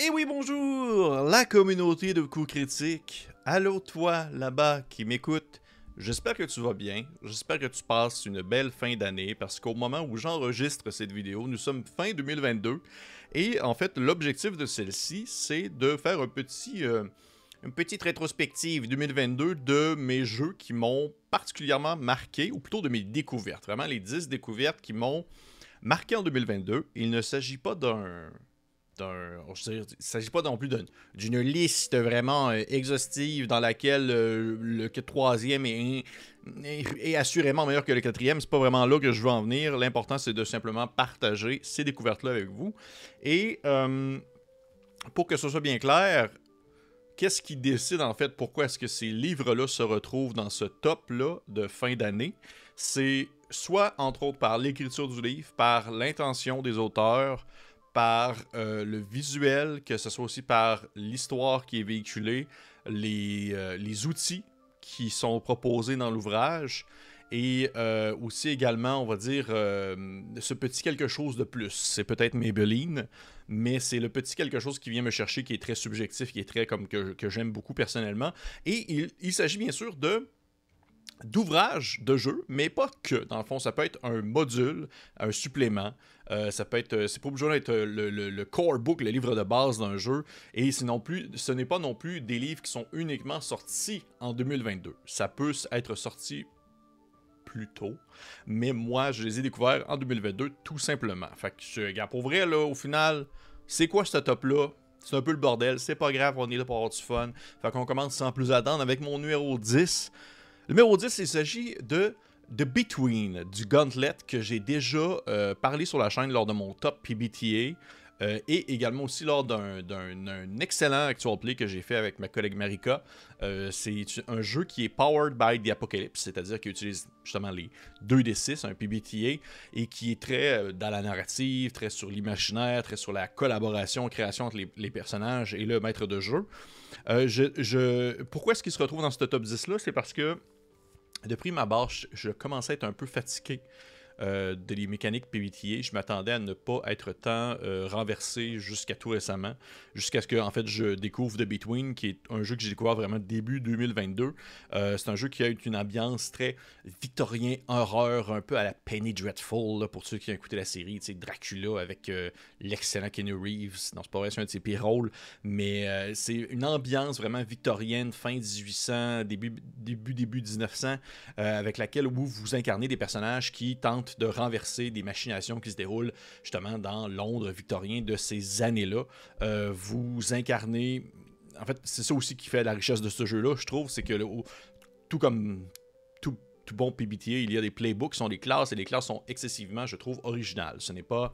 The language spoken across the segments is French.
Et oui, bonjour, la communauté de coups critiques. Allô, toi, là-bas, qui m'écoute. J'espère que tu vas bien. J'espère que tu passes une belle fin d'année parce qu'au moment où j'enregistre cette vidéo, nous sommes fin 2022. Et en fait, l'objectif de celle-ci, c'est de faire un petit, euh, une petite rétrospective 2022 de mes jeux qui m'ont particulièrement marqué, ou plutôt de mes découvertes. Vraiment, les 10 découvertes qui m'ont marqué en 2022. Il ne s'agit pas d'un il ne s'agit pas non plus d'une liste vraiment euh, exhaustive dans laquelle euh, le troisième est, est, assurément meilleur que le quatrième. C'est pas vraiment là que je veux en venir. L'important, c'est de simplement partager ces découvertes-là avec vous. Et euh, pour que ce soit bien clair, qu'est-ce qui décide en fait pourquoi est-ce que ces livres-là se retrouvent dans ce top-là de fin d'année? C'est soit, entre autres, par l'écriture du livre, par l'intention des auteurs, par euh, le visuel, que ce soit aussi par l'histoire qui est véhiculée, les, euh, les, outils qui sont proposés dans l'ouvrage et euh, aussi également, on va dire, ce petit quelque chose de plus. C'est peut-être Maybelline, mais c'est le petit quelque chose qui vient me chercher, qui est très subjectif, qui est très comme que, que j'aime beaucoup personnellement. Et il, il s'agit bien sûr de d'ouvrages de jeu, mais pas que. Dans le fond, ça peut être un module, un supplément. Euh, ça peut être, euh, c'est pas obligé d'être euh, le, core book, le livre de base d'un jeu. Et ce n'est pas non plus des livres qui sont uniquement sortis en 2022. Ça peut être sorti plus tôt, mais moi, je les ai découverts en 2022 tout simplement. Fait que, regarde, pour vrai, là, au final, c'est quoi ce top-là? C'est un peu le bordel, c'est pas grave, on est là pour avoir du fun. Fait qu'on commence sans plus attendre avec mon numéro 10. Numéro 10, il s'agit de The Between du Gauntlet que j'ai déjà euh, parlé sur la chaîne lors de mon top PBTA. Euh, et également aussi lors d'un excellent actual play que j'ai fait avec ma collègue Marika. Euh, c'est un jeu qui est powered by the Apocalypse, c'est-à-dire qu'il utilise justement les 2D6, un PBTA, et qui est très dans la narrative, très sur l'imaginaire, très sur la collaboration, création entre les, personnages et le maître de jeu. je, pourquoi est-ce qu'il se retrouve dans ce top 10-là C'est parce que de prime abord, je commençais à être un peu fatigué euh, de les mécaniques PBTA, je m'attendais à ne pas être tant euh, renversé jusqu'à tout récemment, jusqu'à ce que en fait je découvre The Between, qui est un jeu que j'ai découvert vraiment début 2022. Euh, c'est un jeu qui a une ambiance très victorien, horreur, un peu à la Penny Dreadful, pour ceux qui ont écouté la série, Dracula avec l'excellent Kenny Reeves. Non, c'est pas vrai, c'est un de ses pires rôles, mais c'est une ambiance vraiment victorienne, fin 1800, début, début, début 1900, avec laquelle vous, vous incarnez des personnages qui tentent de renverser des machinations qui se déroulent justement dans Londres victorien de ces années-là. Euh, vous incarnez. En fait, c'est ça aussi qui fait la richesse de ce jeu-là, je trouve, c'est que tout comme tout, bon PBTA, il y a des playbooks, sont des classes, et les classes sont excessivement, je trouve, originales. Ce n'est pas,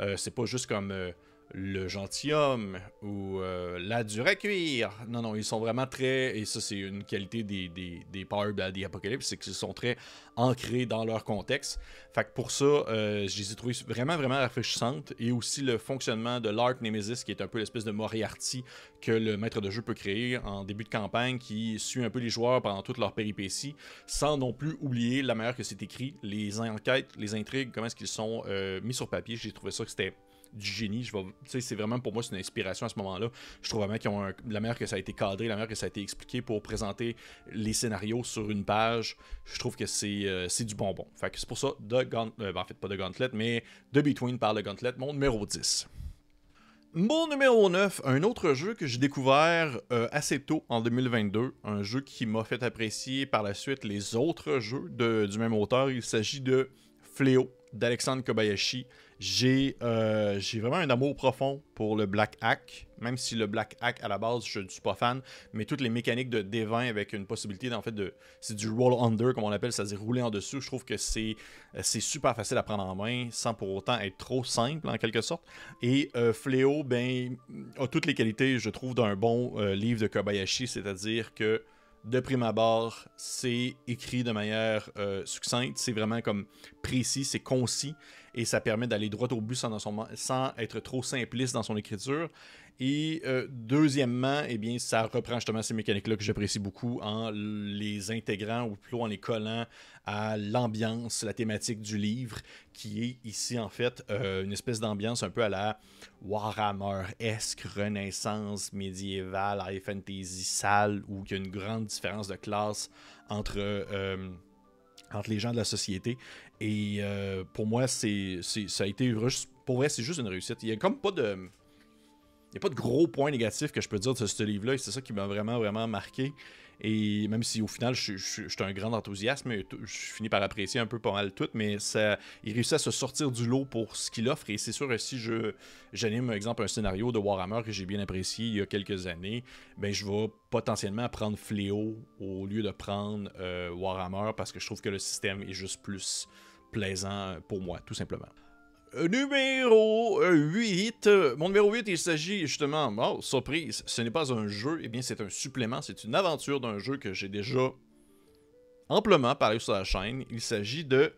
euh, c'est pas juste comme euh, le gentilhomme ou euh, la dure à cuire. Non, non, ils sont vraiment très. Et ça, c'est une qualité des, des, des Power des Apocalypse, c'est qu'ils sont très ancrés dans leur contexte. Fait que pour ça, euh, je les ai trouvés vraiment, vraiment rafraîchissantes. Et aussi le fonctionnement de l'Arc Nemesis, qui est un peu l'espèce de Moriarty que le maître de jeu peut créer en début de campagne, qui suit un peu les joueurs pendant toute leur péripétie, sans non plus oublier la manière que c'est écrit, les enquêtes, les intrigues, comment est-ce qu'ils sont euh, mis sur papier. J'ai trouvé ça que c'était du génie. Je c'est vraiment pour moi c'est une inspiration à ce moment-là. Je trouve vraiment qu'ils ont la manière que ça a été cadré, la manière que ça a été expliqué pour présenter les scénarios sur une page. Je trouve que c'est euh, du bonbon. Fait c'est pour ça The Gauntlet, euh, ben, en fait pas The Gauntlet, mais The Between par le Gauntlet, mon numéro 10. Mon numéro 9, un autre jeu que j'ai découvert euh, assez tôt en 2022, un jeu qui m'a fait apprécier par la suite les autres jeux de, du même auteur. Il s'agit de Fléau d'Alexandre Kobayashi. Euh, j'ai vraiment un amour profond pour le Black Hack, même si le Black Hack à la base je ne suis pas fan, mais toutes les mécaniques de D20 avec une possibilité en fait de c'est du roll under comme on l'appelle, c'est-à-dire rouler en dessous. Je trouve que c'est euh, c'est super facile à prendre en main sans pour autant être trop simple en quelque sorte. Et euh, Fléau ben a toutes les qualités je trouve d'un bon livre de Kobayashi, c'est-à-dire que de prime abord, c'est écrit de manière euh, succincte, c'est vraiment comme précis, c'est concis. Et ça permet d'aller droit au but sans, être trop simpliste dans son écriture. Et euh, deuxièmement, eh bien, ça reprend justement ces mécaniques-là que j'apprécie beaucoup en les intégrant ou plutôt en les collant à l'ambiance, la thématique du livre, qui est ici en fait euh, une espèce d'ambiance un peu à la Warhammer-esque, renaissance médiévale, high fantasy sale, où il y a une grande différence de classe entre, euh, entre les gens de la société. Et pour moi, c'est, ça a été pour vrai, c'est juste une réussite. Il n'y a comme pas de il n'y a pas de gros points négatifs que je peux dire de ce livre-là. C'est ça qui m'a vraiment, vraiment marqué. Et même si au final, je, suis un grand enthousiaste, je finis par apprécier un peu pas mal tout, mais ça, il réussit à se sortir du lot pour ce qu'il offre. Et c'est sûr si je j'anime, exemple, un scénario de Warhammer que j'ai bien apprécié il y a quelques années, ben je vais potentiellement prendre Fléau au lieu de prendre euh, Warhammer parce que je trouve que le système est juste plus plaisant pour moi, tout simplement. Euh, numéro 8. Euh, mon numéro 8, il s'agit justement, oh, surprise, ce n'est pas un jeu, eh bien c'est un supplément, c'est une aventure d'un jeu que j'ai déjà amplement parlé sur la chaîne. Il s'agit de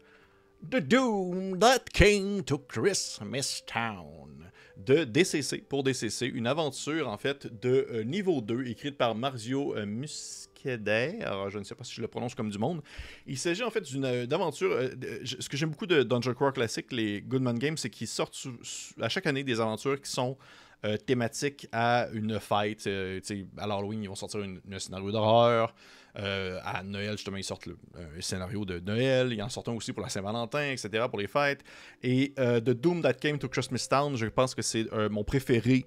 The Doom That Came to Christmas Town de DCC pour DCC, une aventure en fait de euh, niveau 2 écrite par Marzio Mus alors je ne sais pas si je le prononce comme du monde. Il s'agit en fait d'une euh, aventure. Euh, ce que j'aime beaucoup de Dungeon Crawl Classic, les Goodman Games, c'est qu'ils sortent à chaque année des aventures qui sont euh, thématiques à une fête. à l'Halloween, ils vont sortir un scénario d'horreur. à Noël, justement, ils sortent le, un scénario de Noël. Ils en sortent aussi pour la Saint-Valentin, etc., pour les fêtes. Et The Doom That Came to Christmas Town, je pense que c'est mon préféré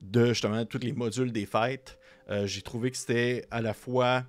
de justement tous les modules des fêtes. Euh, j'ai trouvé que c'était à la fois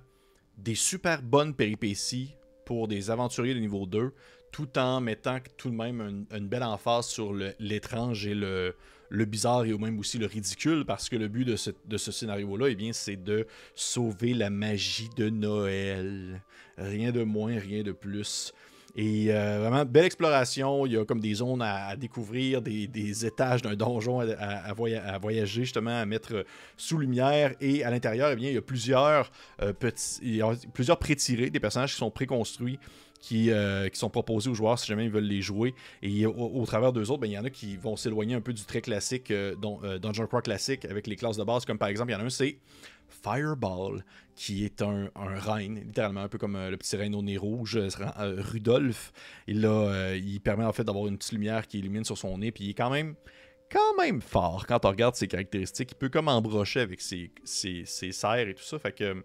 des super bonnes péripéties pour des aventuriers de niveau 2, tout en mettant tout de même une, belle emphase sur l'étrange et le, bizarre et même aussi le ridicule, parce que le but de ce, scénario-là, eh bien, c'est de sauver la magie de Noël. Rien de moins, rien de plus. Et euh, vraiment, belle exploration. Il y a comme des zones à, découvrir, des, étages d'un donjon à, voyager, justement, à mettre sous lumière. Et à l'intérieur, eh bien, il y a plusieurs, euh, petits, il y a plusieurs pré-tirés, des personnages qui sont préconstruits. Qui, euh, qui, sont proposés aux joueurs si jamais ils veulent les jouer. Et au, travers d'eux autres, ben, il y en a qui vont s'éloigner un peu du très classique dont, Dungeon Crawl classique avec les classes de base, comme par exemple, il y en a un, c'est Fireball, qui est un, reine, littéralement un peu comme euh, le petit reine au nez rouge, euh, Rudolph. Il, euh, il permet en fait d'avoir une petite lumière qui illumine sur son nez, puis il est quand même quand même fort quand on regarde ses caractéristiques. Il peut comme embrocher avec ses, ses, ses serres et tout ça. Fait que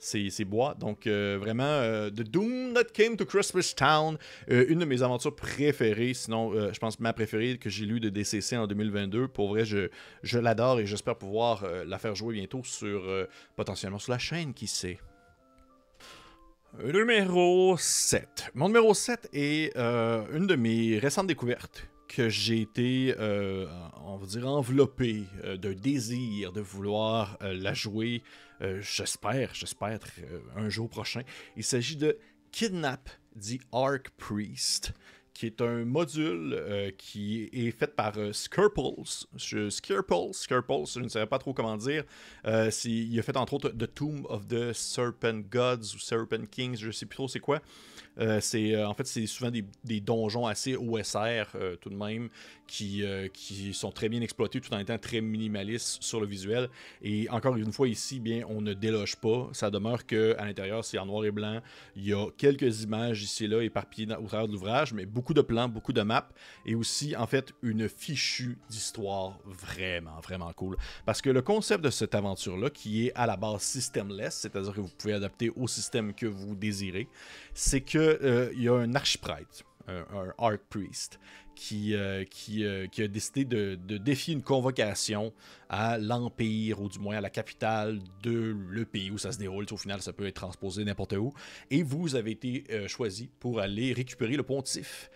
c'est bois. Donc, euh, vraiment, euh, The Doom That Came to Christmas Town, euh, une de mes aventures préférées, sinon, je pense ma préférée que j'ai lue de DCC en 2022. Pour vrai, je, je l'adore et j'espère pouvoir la faire jouer bientôt sur, potentiellement sur la chaîne, qui sait. Numéro 7. Mon numéro 7 est une de mes récentes découvertes que j'ai été, on va dire, enveloppé d'un désir de vouloir la jouer. J'espère, j'espère un jour prochain. Il s'agit de Kidnap the Arc Priest qui est un module euh, qui est fait par euh, Skirples. Skirples, je ne savais pas trop comment dire. Euh, il a fait entre autres The Tomb of the Serpent Gods ou Serpent Kings, je ne sais plus trop c'est quoi. C'est en fait c'est souvent des, donjons assez OSR tout de même qui, qui sont très bien exploités tout en étant très minimalistes sur le visuel. Et encore une fois ici, bien on ne déloge pas. Ça demeure que à l'intérieur c'est en noir et blanc. Il y a quelques images ici et là éparpillées au travers de l'ouvrage, mais beaucoup de plans, beaucoup de maps et aussi en fait une fichue d'histoire vraiment, vraiment cool. Parce que le concept de cette aventure-là, qui est à la base systemless, c'est-à-dire que vous pouvez adapter au système que vous désirez, c'est qu'il euh, y a un archiprêtre, un, un priest, qui, euh, euh, qui, a décidé de, défier une convocation à l'Empire, ou du moins à la capitale de le pays où ça se déroule. Au final, ça peut être transposé n'importe où. Et vous avez été choisi pour aller récupérer le pontife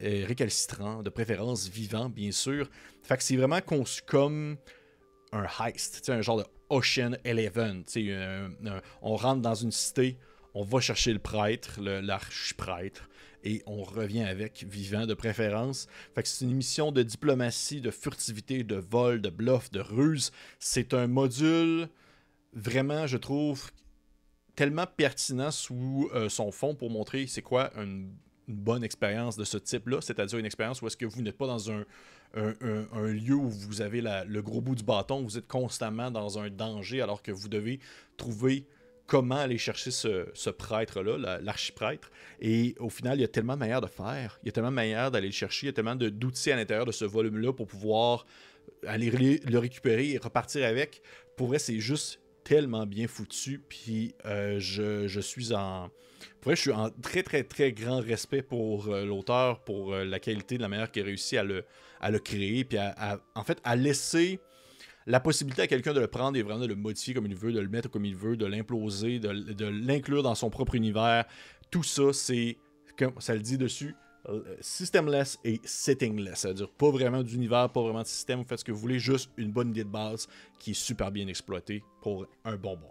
récalcitrant, de préférence vivant, bien sûr. Fait que c'est vraiment conçu comme un heist, un genre de Ocean Eleven. on rentre dans une cité, on va chercher le prêtre, l'archiprêtre, et on revient avec, vivant de préférence. Fait que c'est une mission de diplomatie, de furtivité, de vol, de bluff, de ruse. C'est un module vraiment, je trouve, tellement pertinent sous euh, son fond pour montrer c'est quoi une bonne expérience de ce type-là, c'est-à-dire une expérience où est-ce que vous n'êtes pas dans un, un, lieu où vous avez le gros bout du bâton, vous êtes constamment dans un danger alors que vous devez trouver comment aller chercher ce, prêtre-là, l'archiprêtre. Et au final, il y a tellement de manières de faire, il y a tellement de manières d'aller le chercher, il y a tellement d'outils à l'intérieur de ce volume-là pour pouvoir aller le récupérer et repartir avec. Pour vrai, c'est juste tellement bien foutu. Puis euh, je, suis en. Pour vrai, je suis en très, très, très grand respect pour euh, l'auteur, pour euh, la qualité de la manière qu'il a réussi à le, à le créer. Puis en fait, à laisser la possibilité à quelqu'un de le prendre et vraiment de le modifier comme il veut, de le mettre comme il veut, de l'imploser, de, l'inclure dans son propre univers, tout ça, c'est, comme ça le dit dessus, euh, systemless et settingless. C'est-à-dire pas vraiment d'univers, pas vraiment de système, vous faites ce que vous voulez, juste une bonne idée de base qui est super bien exploitée pour un bonbon.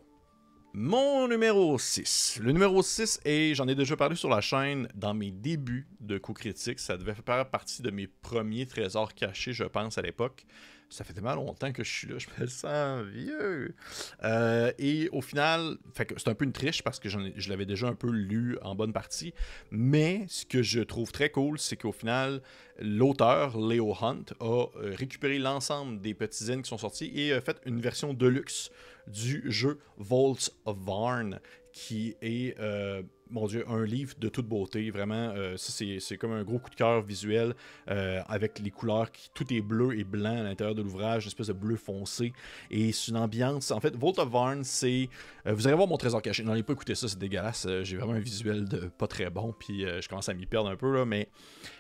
Mon numéro 6. Le numéro 6 et j'en ai déjà parlé sur la chaîne dans mes débuts de coup critique. Ça devait faire partie de mes premiers trésors cachés, je pense, à l'époque ça fait tellement longtemps que je suis là, je me sens vieux. Euh, et au final, c'est un peu une triche parce que je l'avais déjà un peu lu en bonne partie. Mais ce que je trouve très cool, c'est qu'au final, l'auteur, Leo Hunt, a euh, récupéré l'ensemble des petits zines qui sont sortis et a fait une version deluxe du jeu Vaults of Varn, qui est, euh, mon Dieu, un livre de toute beauté. Vraiment, euh, ça, c'est comme un gros coup de cœur visuel euh, avec les couleurs, qui, tout est bleu et blanc à l'intérieur de l'ouvrage, une espèce de bleu foncé. Et c'est une ambiance. En fait, Vault of Varn, c'est. vous allez voir mon trésor caché. N'allez pas écouter ça, c'est dégueulasse. J'ai vraiment un visuel de pas très bon, puis je commence à m'y perdre un peu, là. Mais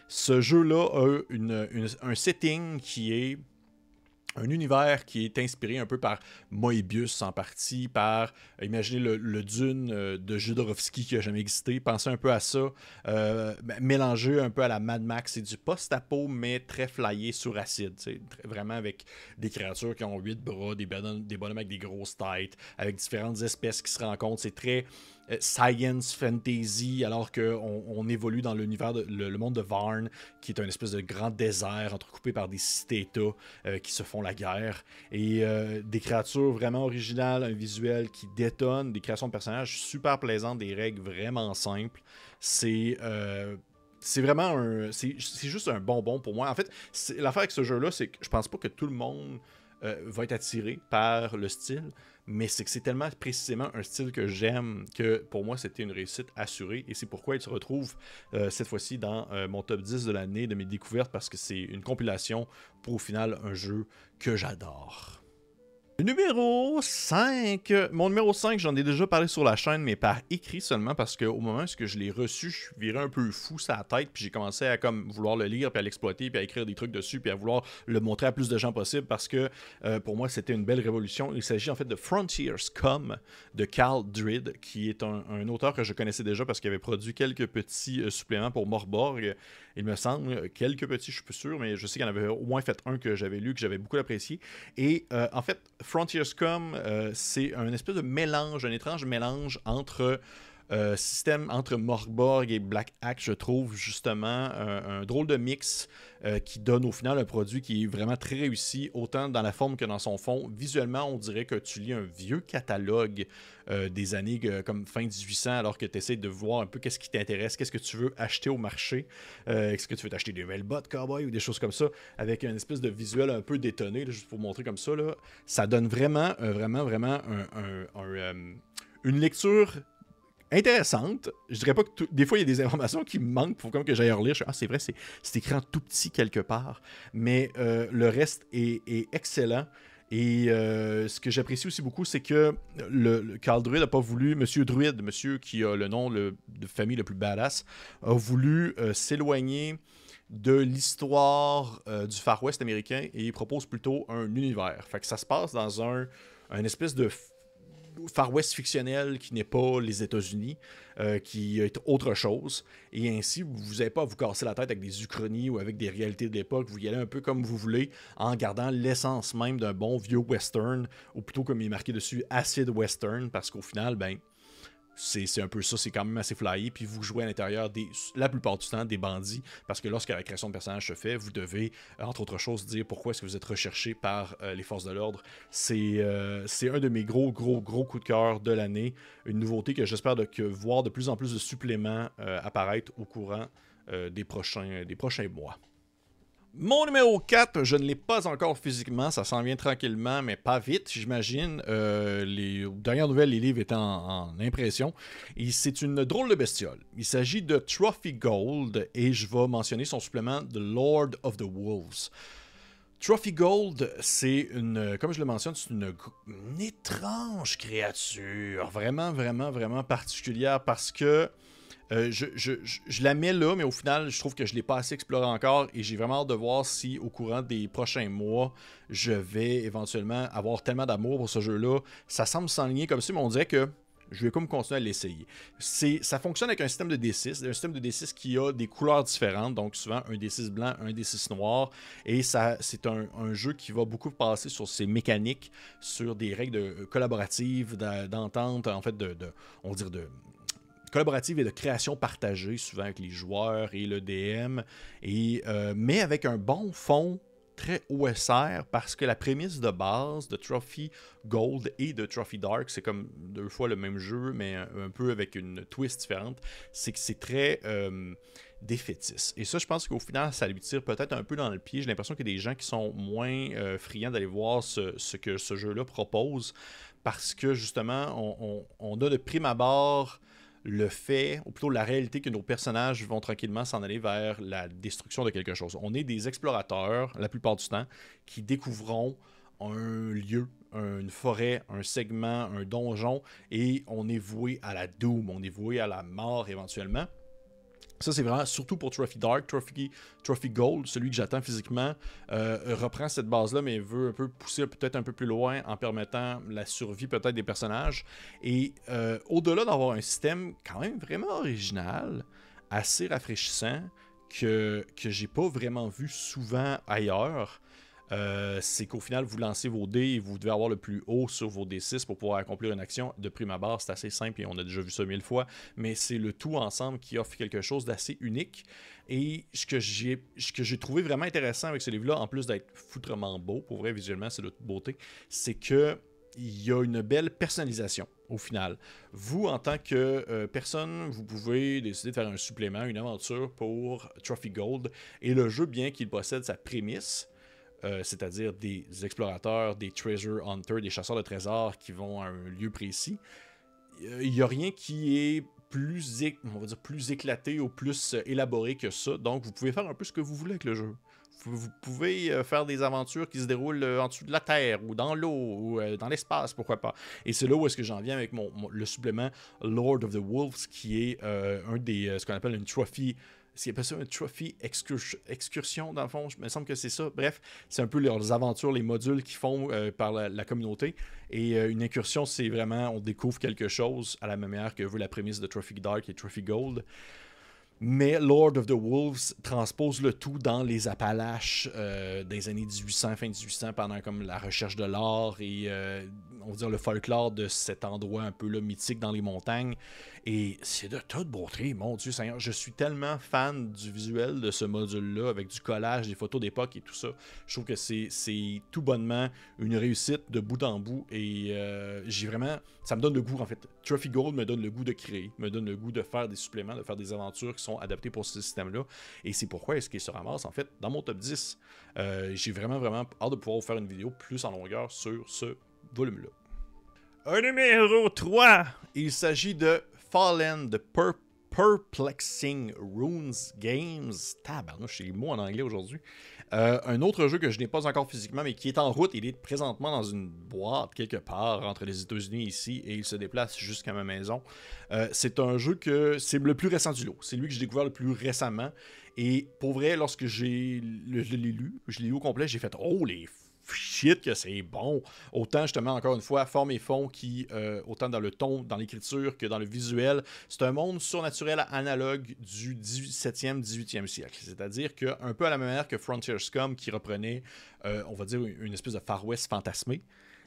ce jeu-là a un setting qui est un univers qui est inspiré un peu par Moebius en partie, par, euh, imaginez le, Dune euh, de Jodorowsky qui a jamais existé, pensez un peu à ça, euh, mélangé un peu à la Mad Max, c'est du post-apo mais très flyé sur acide, vraiment avec des créatures qui ont huit bras, des, des bonhommes avec des grosses têtes, avec différentes espèces qui se rencontrent, c'est très science fantasy, alors qu'on on évolue dans l'univers, le, monde de Varn, qui est un espèce de grand désert entrecoupé par des cités-états euh, qui se font la guerre. Et euh, des créatures vraiment originales, un visuel qui détonne, des créations de personnages super plaisantes, des règles vraiment simples. C'est c'est vraiment un. C'est juste un bonbon pour moi. En fait, l'affaire avec ce jeu-là, c'est que je pense pas que tout le monde va être attiré par le style mais c'est que c'est tellement précisément un style que j'aime que pour moi c'était une réussite assurée et c'est pourquoi il se retrouve euh, cette fois-ci dans euh, mon top 10 de l'année de mes découvertes parce que c'est une compilation pour au final un jeu que j'adore. Numéro 5. Mon numéro 5, j'en ai déjà parlé sur la chaîne, mais par écrit seulement parce qu'au moment où je l'ai reçu, je virais un peu fou sa tête, puis j'ai commencé à comme vouloir le lire, puis à l'exploiter, puis à écrire des trucs dessus, puis à vouloir le montrer à plus de gens possible parce que euh, pour moi, c'était une belle révolution. Il s'agit en fait de Frontiers Come de Cal Drid, qui est un, auteur que je connaissais déjà parce qu'il avait produit quelques petits euh, suppléments pour Morborg il me semble, quelques petits, je suis plus sûr, mais je sais qu'il en avait au moins fait un que j'avais lu, que j'avais beaucoup apprécié. Et euh, en fait, Frontierscom, euh, c'est un espèce de mélange, un étrange mélange entre euh, système entre Morborg et Black Axe, je trouve justement un, drôle de mix euh, qui donne au final un produit qui est vraiment très réussi, autant dans la forme que dans son fond. Visuellement, on dirait que tu lis un vieux catalogue euh, des années comme fin 1800, alors que tu essaies de voir un peu qu'est-ce qui t'intéresse, qu'est-ce que tu veux acheter au marché. Est-ce que tu veux t'acheter des nouvelles bottes cowboy ou des choses comme ça, avec une espèce de visuel un peu détonné, juste pour montrer comme ça. Là. Ça donne vraiment, vraiment, vraiment une lecture intéressante. Je dirais pas que des fois il y a des informations qui me manquent pour que j'aille relire. Ah c'est vrai, c'est écrit en tout petit quelque part, mais euh, le reste est, excellent. Et euh, ce que j'apprécie aussi beaucoup, c'est que le, Carl Druid n'a pas voulu, Monsieur Druid, monsieur qui a le nom de famille le plus badass, a voulu euh, s'éloigner de l'histoire du Far West américain et il propose plutôt un univers. Fait que ça se passe dans un espèce de Far West fictionnel qui n'est pas les États-Unis, euh, qui est autre chose. Et ainsi, vous n'avez pas à vous casser la tête avec des uchronies ou avec des réalités de l'époque. Vous y allez un peu comme vous voulez, en gardant l'essence même d'un bon vieux western, ou plutôt comme il est marqué dessus, acid western, parce qu'au final, ben, c'est un peu ça, c'est quand même assez flyé. Puis vous jouez à l'intérieur la plupart du temps des bandits, parce que lorsque la création de personnage se fait, vous devez, entre autres choses, dire pourquoi est-ce que vous êtes recherché par euh, les forces de l'ordre. Euh, c'est un de mes gros, gros, gros coups de cœur de l'année. Une nouveauté que j'espère voir de plus en plus de suppléments euh, apparaître au courant des prochains mois. Mon numéro 4, je ne l'ai pas encore physiquement, ça s'en vient tranquillement, mais pas vite, j'imagine. Euh, les dernières nouvelles, les livres étaient en, impression. Et c'est une drôle de bestiole. Il s'agit de Trophy Gold, et je vais mentionner son supplément The Lord of the Wolves. Trophy Gold, c'est une, comme je le mentionne, c'est une, une, étrange créature, vraiment, vraiment, vraiment particulière parce que euh, je, la mets là, mais au final, je trouve que je ne l'ai pas assez exploré encore et j'ai vraiment hâte de voir si au courant des prochains mois, je vais éventuellement avoir tellement d'amour pour ce jeu-là. Ça semble s'enligner comme si, mais on dirait que je vais comme continuer à l'essayer. Ça fonctionne avec un système de D6, un système de D6 qui a des couleurs différentes, donc souvent un D6 blanc, un D6 noir, et ça, c'est un, jeu qui va beaucoup passer sur ses mécaniques, sur des règles collaboratives, d'entente, en fait, de, on va dire de, collaborative et de création partagée, souvent avec les joueurs et le DM, et, euh, mais avec un bon fond très OSR parce que la prémisse de base de Trophy Gold et de Trophy Dark, c'est comme deux fois le même jeu, mais un, peu avec une twist différente, c'est que c'est très euh, défaitiste. Et ça, je pense qu'au final, ça lui tire peut-être un peu dans le pied. J'ai l'impression qu'il y a des gens qui sont moins euh, friands d'aller voir ce, ce, que ce jeu-là propose parce que justement, on, on, on a de prime abord le fait, ou plutôt la réalité que nos personnages vont tranquillement s'en aller vers la destruction de quelque chose. On est des explorateurs, la plupart du temps, qui découvront un lieu, une forêt, un segment, un donjon, et on est voué à la doom, on est voué à la mort éventuellement. Ça, c'est vraiment surtout pour Trophy Dark. Trophy, Gold, celui que j'attends physiquement, euh, reprend cette base-là, mais veut un peu pousser peut-être un peu plus loin en permettant la survie peut-être des personnages. Et euh, au-delà d'avoir un système quand même vraiment original, assez rafraîchissant, que, que j'ai pas vraiment vu souvent ailleurs, euh, c'est qu'au final, vous lancez vos dés et vous devez avoir le plus haut sur vos D6 pour pouvoir accomplir une action. De prime abord, c'est assez simple et on a déjà vu ça mille fois, mais c'est le tout ensemble qui offre quelque chose d'assez unique. Et ce que j'ai, trouvé vraiment intéressant avec ce livre-là, en plus d'être foutrement beau, pour vrai, visuellement, c'est de toute beauté, c'est que il y a une belle personnalisation au final. Vous, en tant que euh, personne, vous pouvez décider de faire un supplément, une aventure pour Trophy Gold. Et le jeu, bien qu'il possède sa prémisse, euh, c'est-à-dire des explorateurs, des treasure hunters, des chasseurs de trésors qui vont à un lieu précis. Il n'y a rien qui est plus, éclaté ou plus euh, élaboré que ça. Donc, vous pouvez faire un peu ce que vous voulez avec le jeu. Vous pouvez euh, faire des aventures qui se déroulent en dessous de la Terre ou dans l'eau ou dans l'espace, pourquoi pas. Et c'est là où est-ce que j'en viens avec mon, le supplément Lord of the Wolves, qui est un des, ce qu'on appelle une trophy c'est pas ça un trophy excursion, dans le fond, il me semble que c'est ça. Bref, c'est un peu leurs aventures, les modules qu'ils font euh, par la, communauté. Et euh, une incursion, c'est vraiment, on découvre quelque chose à la même manière que veut la prémisse de Trophy Dark et Trophy Gold. Mais Lord of the Wolves transpose le tout dans les Appalaches euh, des années 1800, fin 1800, pendant comme la recherche de l'or et on va dire le folklore de cet endroit un peu mythique dans les montagnes. Et c'est de toute beauté, mon Dieu Seigneur. Je suis tellement fan du visuel de ce module-là, avec du collage, des photos d'époque et tout ça. Je trouve que c'est tout bonnement une réussite de bout en bout. Et euh, j'ai vraiment. Ça me donne le goût, en fait. Trophy Gold me donne le goût de créer, me donne le goût de faire des suppléments, de faire des aventures qui sont adaptées pour ce système-là. Et c'est pourquoi est-ce qu'il se ramasse, en fait, dans mon top 10. Euh, j'ai vraiment, vraiment hâte de pouvoir vous faire une vidéo plus en longueur sur ce volume-là. Un numéro 3, il s'agit de Fallen, The Perplexing Runes Games. Tabarnouche, j'ai les mots en anglais aujourd'hui. Euh, un autre jeu que je n'ai pas encore physiquement, mais qui est en route. Il est présentement dans une boîte quelque part entre les États-Unis et ici, et il se déplace jusqu'à ma maison. Euh, c'est un jeu que c'est le plus récent du lot. C'est lui que j'ai découvert le plus récemment. Et pour vrai, lorsque j'ai je l'ai lu, je l'ai lu au complet, j'ai fait Oh les shit que c'est bon. Autant justement, encore une fois, forme et fond qui, euh, autant dans le ton, dans l'écriture que dans le visuel, c'est un monde surnaturel analogue du 17e, 18e siècle. C'est-à-dire qu'un peu à la même manière que Frontier Scum qui reprenait, euh, on va dire, une espèce de Far West fantasmé.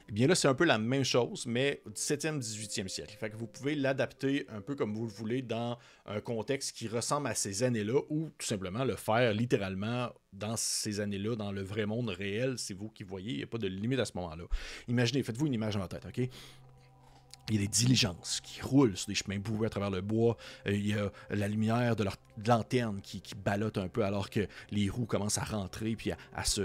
Eh bien là, c'est un peu la même chose, mais au 17e, 18e siècle. Fait que vous pouvez l'adapter un peu comme vous le voulez dans un contexte qui ressemble à ces années-là, ou tout simplement le faire littéralement dans ces années-là, dans le vrai monde réel. C'est vous qui voyez, il n'y a pas de limite à ce moment-là. Imaginez, faites-vous une image dans la tête, OK? Il y a des diligences qui roulent sur des chemins boueux à travers le bois. Euh, il y a la lumière de leur lanterne qui, qui ballotte un peu alors que les roues commencent à rentrer puis à,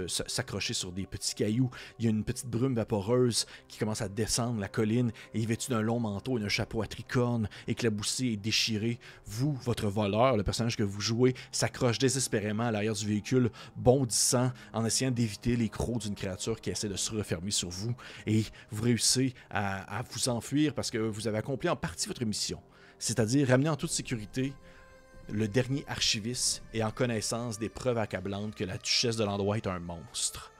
s'accrocher sur des petits cailloux. Il y a une petite brume vaporeuse qui commence à descendre la colline et vêtu d'un long manteau et d'un chapeau à tricorne, éclaboussé et déchiré. Vous, votre voleur, le personnage que vous jouez, s'accroche désespérément à l'arrière du véhicule, bondissant en essayant d'éviter les crocs d'une créature qui essaie de se refermer sur vous. Et vous réussissez à vous enfuir parce que vous avez accompli en partie votre mission, c'est-à-dire ramener en toute sécurité le dernier archiviste et en connaissance des preuves accablantes que la duchesse de l'endroit est un monstre.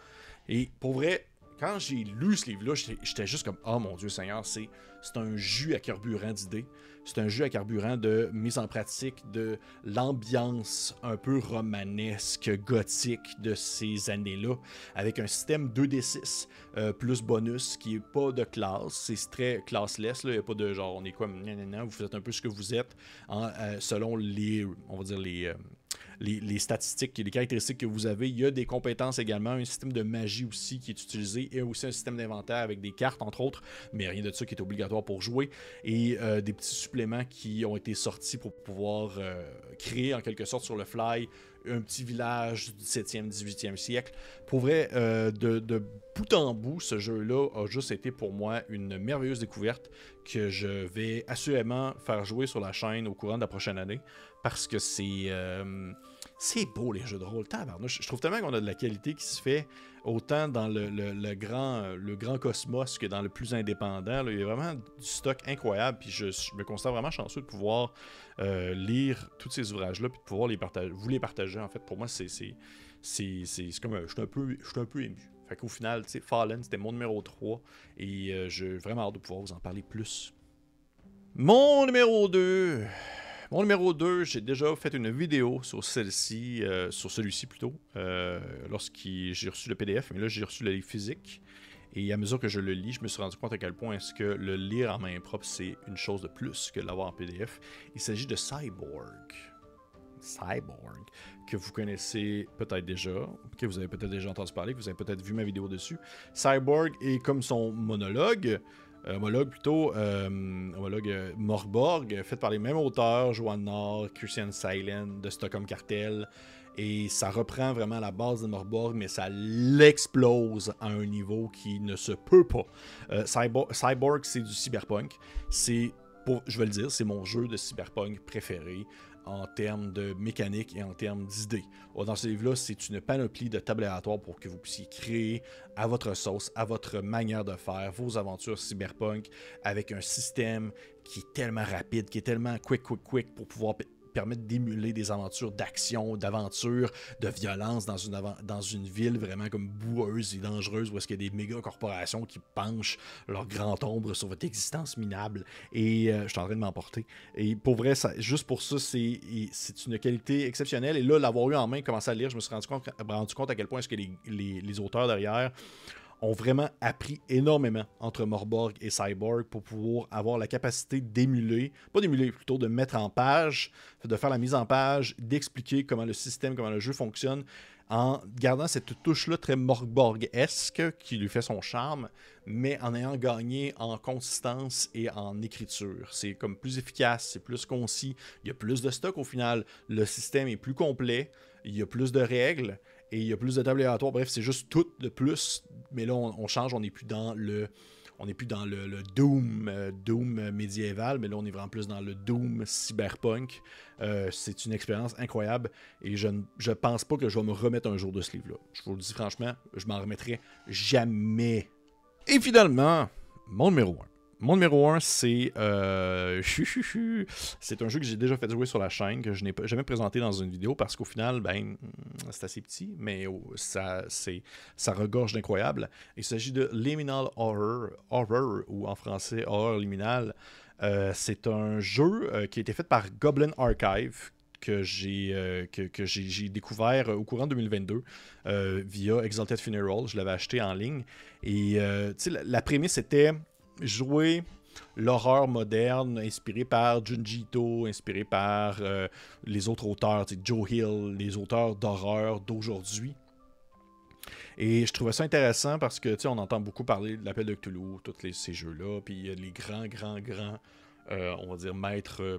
Et pour vrai, quand j'ai lu ce livre-là, j'étais juste comme Oh mon Dieu Seigneur, c'est un jus à carburant d'idées c'est un jeu à carburant de mise en pratique de l'ambiance un peu romanesque, gothique de ces années-là, avec un système 2D6 euh, plus bonus qui est pas de classe, c'est très classless, il n'y a pas de genre on est quoi, vous faites un peu ce que vous êtes euh, selon les, on va dire les, euh, les, statistiques et les caractéristiques que vous avez. Il y a des compétences également, un système de magie aussi qui est utilisé et aussi un système d'inventaire avec des cartes, entre autres, mais rien de ça qui est obligatoire pour jouer. Et euh, des petits suppléments qui ont été sortis pour pouvoir euh, créer en quelque sorte sur le fly un petit village du 17e, 18e siècle. Pour vrai, euh, de, de, bout en bout, ce jeu-là a juste été pour moi une merveilleuse découverte que je vais assurément faire jouer sur la chaîne au courant de la prochaine année parce que c'est c'est beau les jeux de rôle. Je trouve tellement qu'on a de la qualité qui se fait autant dans le, grand, cosmos que dans le plus indépendant. Il y a vraiment du stock incroyable. Puis je, me considère vraiment chanceux de pouvoir euh, lire tous ces ouvrages-là puis de pouvoir les partager, vous les partager. En fait, pour moi, c'est c'est comme je suis un peu je suis un peu ému. Fait qu'au final, Fallen, c'était mon numéro 3 et euh, j'ai vraiment hâte de pouvoir vous en parler plus. Mon numéro 2. Mon numéro 2, j'ai déjà fait une vidéo sur celle-ci, euh, sur celui-ci plutôt, euh, lorsque j'ai reçu le PDF, mais là j'ai reçu le livre physique. Et à mesure que je le lis, je me suis rendu compte à quel point est-ce que le lire en main propre, c'est une chose de plus que l'avoir en PDF. Il s'agit de Cyborg. Cyborg, que vous connaissez peut-être déjà, que vous avez peut-être déjà entendu parler, que vous avez peut-être vu ma vidéo dessus. Cyborg est comme son monologue, homologue plutôt, euh, homologue euh, Morborg, fait par les mêmes auteurs, Joanne Nord, Christian Silent, de Stockholm Cartel. Et ça reprend vraiment la base de Morborg, mais ça l'explose à un niveau qui ne se peut pas. Cyborg, c'est du cyberpunk. C'est, je vais le dire, c'est mon jeu de cyberpunk préféré en termes de mécanique et en termes d'idées. Dans ce livre-là, c'est une panoplie de tables aléatoires pour que vous puissiez créer à votre sauce, à votre manière de faire vos aventures cyberpunk avec un système qui est tellement rapide, qui est tellement quick, quick, quick pour pouvoir permettre d'émuler des aventures d'action, d'aventure, de violence dans une, ville vraiment comme boueuse et dangereuse où est-ce qu'il y a des méga corporations qui penchent leur grand ombre sur votre existence minable. Et euh, je suis en train de m'emporter. Et pour vrai, juste pour ça, c'est, une qualité exceptionnelle. Et là, l'avoir eu en main, commencer à lire, je me suis rendu compte, rendu compte à quel point est-ce que les auteurs derrière ont vraiment appris énormément entre Morborg et Cyborg pour pouvoir avoir la capacité d'émuler, pas d'émuler, plutôt de mettre en page, de faire la mise en page, d'expliquer comment le système, comment le jeu fonctionne, en gardant cette touche-là très Morborg-esque qui lui fait son charme, mais en ayant gagné en consistance et en écriture. C'est comme plus efficace, c'est plus concis, il y a plus de stock au final, le système est plus complet, il y a plus de règles, et il y a plus de tables aléatoires. Bref, c'est juste tout de plus. Mais là, on, change, on n'est plus dans le. On n'est plus dans le, Doom, euh, Doom médiéval, mais là, on est vraiment plus dans le Doom cyberpunk. Euh, c'est une expérience incroyable et je ne pense pas que je vais me remettre un jour de ce livre-là. Je vous le dis franchement, je m'en remettrai jamais. Et finalement, mon numéro 1. Mon numéro 1, c'est. Euh, c'est un jeu que j'ai déjà fait jouer sur la chaîne, que je n'ai jamais présenté dans une vidéo parce qu'au final, ben, c'est assez petit, mais ça, ça regorge d'incroyable. Il s'agit de Liminal Horror, Horror, ou en français Horror Liminal. Euh, c'est un jeu euh, qui a été fait par Goblin Archive, que j'ai que, j'ai découvert au courant 2022 via Exalted Funeral. Je l'avais acheté en ligne. Et la, la, prémisse était jouer l'horreur moderne inspirée par Junji Ito, inspirée par euh, les autres auteurs, Joe Hill, les auteurs d'horreur d'aujourd'hui. Et je trouvais ça intéressant parce que, tu on entend beaucoup parler de l'appel de Cthulhu, tous ces jeux-là, puis les grands, grands, grands, euh, on va dire, maîtres euh,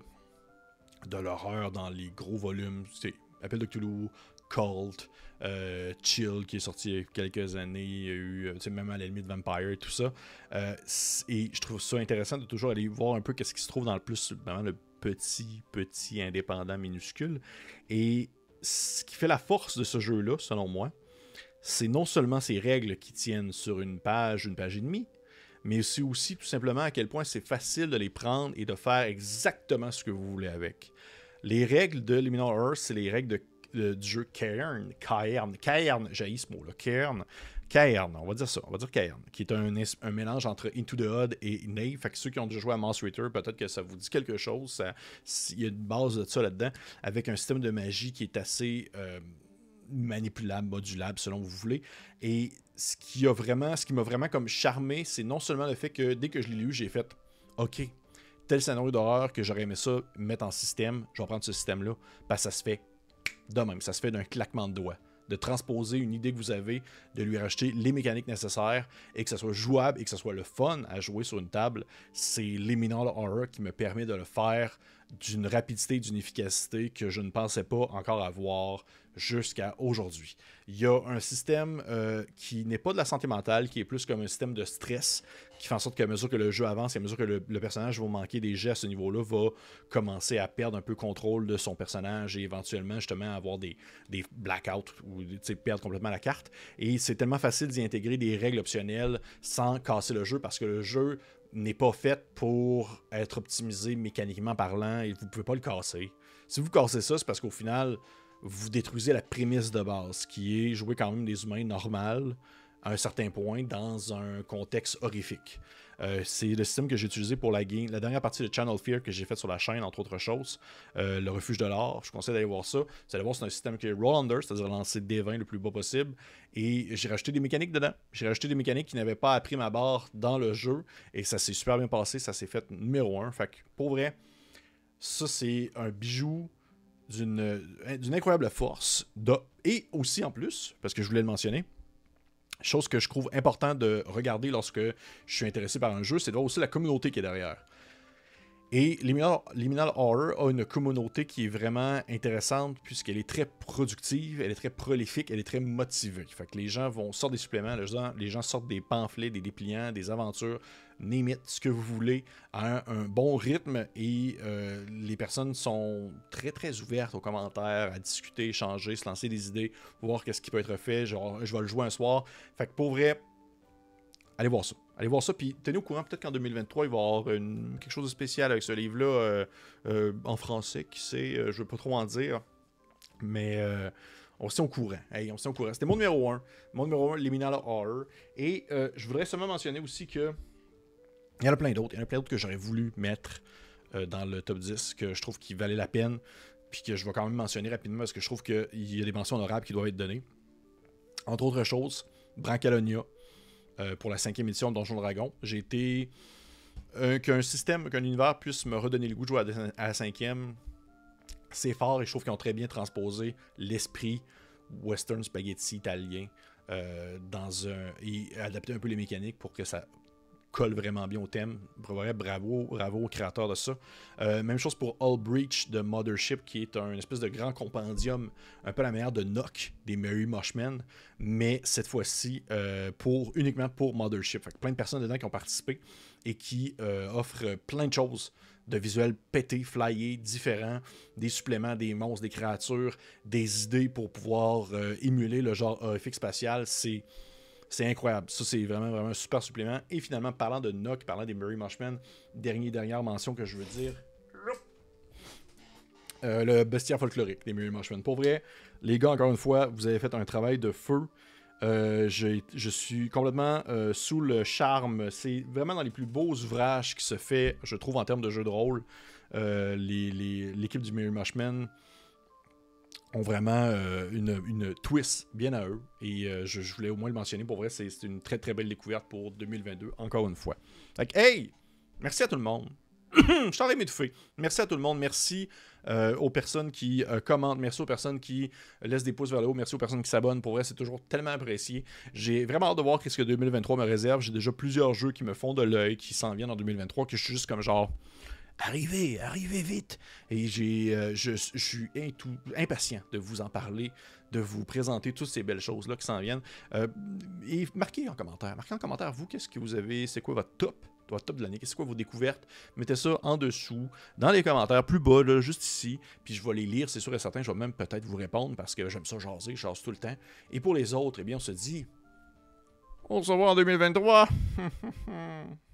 de l'horreur dans les gros volumes. C'est Appel de Cthulhu, Cult, euh, Chill qui est sorti il y a quelques années, il y a eu même à la limite Vampire et tout ça. et je trouve ça intéressant de toujours aller voir un peu qu'est-ce qui se trouve dans le plus, vraiment le petit, petit indépendant minuscule. Et ce qui fait la force de ce jeu-là, selon moi, c'est non seulement ces règles qui tiennent sur une page, une page et demie, mais c'est aussi tout simplement à quel point c'est facile de les prendre et de faire exactement ce que vous voulez avec. Les règles de Liminal Earth, c'est les règles de, du jeu Cairn, Cairn, Cairn, j'ai ce mot-là, Cairn, Cairn, on va dire ça, on va dire Cairn, qui est un, un mélange entre Into the Odd et Nave. Fait que ceux qui ont déjà joué à Mouse Ritter, peut-être que ça vous dit quelque chose. Il y a une base de ça là-dedans, avec un système de magie qui est assez euh, manipulable, modulable, selon vous voulez. Et ce qui a vraiment, ce qui m'a vraiment comme charmé, c'est non seulement le fait que dès que je l'ai lu, j'ai fait OK, tel scénario d'horreur que j'aurais aimé ça mettre en système, je vais prendre ce système-là, parce que ça se fait de même, ça se fait d'un claquement de doigts de transposer une idée que vous avez, de lui racheter les mécaniques nécessaires et que ça soit jouable et que ça soit le fun à jouer sur une table, c'est Liminal Horror qui me permet de le faire d'une rapidité d'une efficacité que je ne pensais pas encore avoir jusqu'à aujourd'hui. Il y a un système euh, qui n'est pas de la santé mentale, qui est plus comme un système de stress, qui fait en sorte qu'à mesure que le jeu avance et à mesure que le, personnage va manquer des gestes à ce niveau-là, va commencer à perdre un peu contrôle de son personnage et éventuellement justement avoir des, des blackouts ou perdre complètement la carte. Et c'est tellement facile d'y intégrer des règles optionnelles sans casser le jeu parce que le jeu n'est pas fait pour être optimisé mécaniquement parlant et vous ne pouvez pas le casser. Si vous cassez ça, c'est parce qu'au final, vous détruisez la prémisse de base, qui est jouer quand même des humains normaux à un certain point dans un contexte horrifique. Euh, c'est le système que j'ai utilisé pour la dernière partie de Channel Fear que j'ai fait sur la chaîne, entre autres choses. Euh, le refuge de l'or, je conseille d'aller voir ça. Vous allez voir, c'est un système qui est roll under, c'est-à-dire lancer des 20 le plus bas possible. Et j'ai rajouté des mécaniques dedans. J'ai rajouté des mécaniques qui n'avaient pas appris ma barre dans le jeu. Et ça s'est super bien passé. Ça s'est fait numéro 1. Fait que pour vrai, ça c'est un bijou d'une incroyable force. et aussi en plus, parce que je voulais le mentionner, chose que je trouve important de regarder lorsque je suis intéressé par un jeu, c'est de voir aussi la communauté qui est derrière. Et Liminal, Horror a une communauté qui est vraiment intéressante puisqu'elle est très productive, elle est très prolifique, elle est très motivée. Fait que les gens vont sortir des suppléments, les gens, les gens sortent des pamphlets, des dépliants, des aventures, name ce que vous voulez, à un, bon rythme et euh, les personnes sont très très ouvertes aux commentaires, à discuter, échanger, se lancer des idées, voir qu'est-ce qui peut être fait. Genre, je vais le jouer un soir. Fait que pour vrai, allez voir ça. Allez voir ça, puis tenez au courant, peut-être qu'en 2023, il va y avoir quelque chose de spécial avec ce livre-là euh, euh, en français, qui sait, je ne veux pas trop en dire, mais on se au courant. Hey, on se au courant. C'était mon numéro 1. Mon numéro 1, Liminal Horror. Et je voudrais seulement mentionner aussi que il y en a plein d'autres. Il y en a plein d'autres que j'aurais voulu mettre euh, dans le top 10, que je trouve qui valait la peine, puis que je vais quand même mentionner rapidement parce que je trouve qu'il y a des mentions honorables qui doivent être données. Entre autres choses, Brancalonia, euh, pour la cinquième édition de Donjon Dragon. J'ai été. Euh, qu'un système, qu'un univers puisse me redonner le goût de jouer à, la cinquième, c'est fort et je trouve qu'ils ont très bien transposé l'esprit western spaghetti italien dans un et adapté un peu les mécaniques pour que ça colle vraiment bien au thème. Bravo, bravo au créateur de ça. Euh, même chose pour All Breach de Mothership, qui est un espèce de grand compendium, un peu la manière de Nock des Mary Moshmen, mais cette fois-ci euh, pour uniquement pour Mothership. Fait plein de personnes dedans qui ont participé et qui euh, offrent plein de choses de visuels pétés, flyés, différents, des suppléments, des monstres, des créatures, des idées pour pouvoir émuler le genre horrifique spatial. C'est c'est incroyable. Ça, c'est vraiment, vraiment un super supplément. Et finalement, parlant de Nock, parlant des Murray Marshman, dernier, dernière mention que je veux dire. Euh, le bestiaire folklorique des Murray Marshman. Pour vrai, les gars, encore une fois, vous avez fait un travail de feu. Euh, je, suis complètement euh, sous le charme. C'est vraiment dans les plus beaux ouvrages qui se fait, je trouve, en termes de jeu de rôle. L'équipe du Mary Marshman ont vraiment euh, une, twist bien à eux. Et euh, je, voulais au moins le mentionner. Pour vrai, c'est une très très belle découverte pour 2022, encore une fois. Fait hey! Merci à tout le monde. je t'en ai m'étouffer. Merci à tout le monde. Merci euh, aux personnes qui commentent. Merci aux personnes qui laissent des pouces vers le haut. Merci aux personnes qui s'abonnent. Pour vrai, c'est toujours tellement apprécié. J'ai vraiment hâte de voir ce que 2023 me réserve. J'ai déjà plusieurs jeux qui me font de l'œil, qui s'en viennent en 2023, que je suis juste comme genre. Arrivez, arrivez vite. Et j'ai, euh, je, suis impatient de vous en parler, de vous présenter toutes ces belles choses-là qui s'en viennent. et marquez en commentaire. Marquez en commentaire, vous, qu'est-ce que vous avez, c'est quoi votre top votre top de l'année, qu'est-ce quoi vos découvertes? Mettez ça en dessous, dans les commentaires, plus bas, là, juste ici. Puis je vais les lire, c'est sûr et certain. Je vais même peut-être vous répondre parce que j'aime ça jaser, je jase tout le temps. Et pour les autres, eh bien, on se dit. On se revoit en 2023.